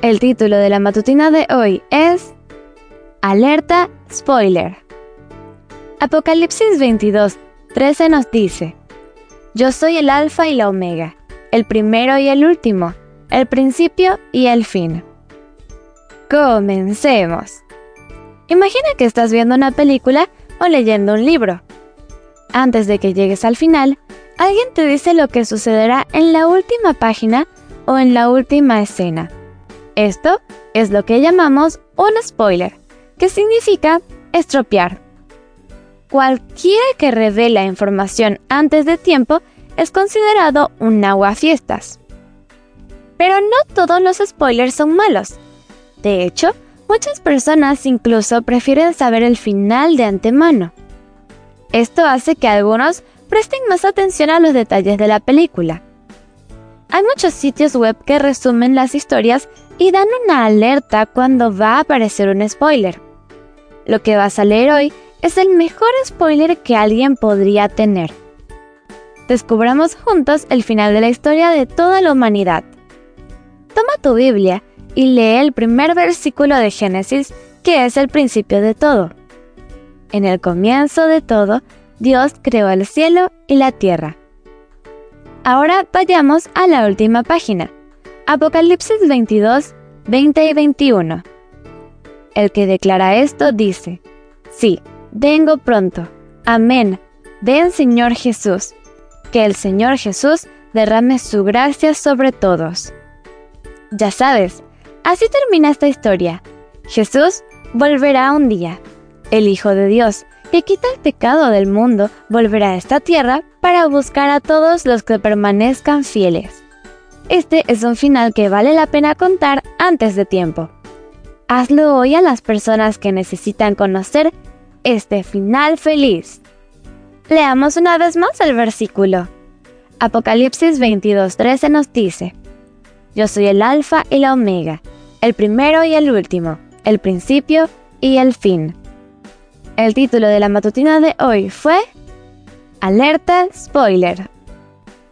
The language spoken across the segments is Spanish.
El título de la matutina de hoy es Alerta Spoiler. Apocalipsis 22, 13 nos dice, Yo soy el alfa y la omega, el primero y el último, el principio y el fin. Comencemos. Imagina que estás viendo una película o leyendo un libro. Antes de que llegues al final, alguien te dice lo que sucederá en la última página o en la última escena. Esto es lo que llamamos un spoiler, que significa estropear. Cualquiera que revela información antes de tiempo es considerado un aguafiestas. Pero no todos los spoilers son malos. De hecho, muchas personas incluso prefieren saber el final de antemano. Esto hace que algunos presten más atención a los detalles de la película. Hay muchos sitios web que resumen las historias y dan una alerta cuando va a aparecer un spoiler. Lo que vas a leer hoy es el mejor spoiler que alguien podría tener. Descubramos juntos el final de la historia de toda la humanidad. Toma tu Biblia y lee el primer versículo de Génesis, que es el principio de todo. En el comienzo de todo, Dios creó el cielo y la tierra. Ahora vayamos a la última página. Apocalipsis 22, 20 y 21. El que declara esto dice, Sí, vengo pronto. Amén. Ven Señor Jesús. Que el Señor Jesús derrame su gracia sobre todos. Ya sabes, así termina esta historia. Jesús volverá un día. El Hijo de Dios, que quita el pecado del mundo, volverá a esta tierra para buscar a todos los que permanezcan fieles. Este es un final que vale la pena contar antes de tiempo. Hazlo hoy a las personas que necesitan conocer este final feliz. Leamos una vez más el versículo. Apocalipsis 22:13 nos dice, Yo soy el alfa y la omega, el primero y el último, el principio y el fin. El título de la matutina de hoy fue Alerta Spoiler.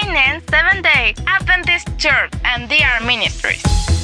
Canaan Seventh Day Adventist Church and DR Ministries.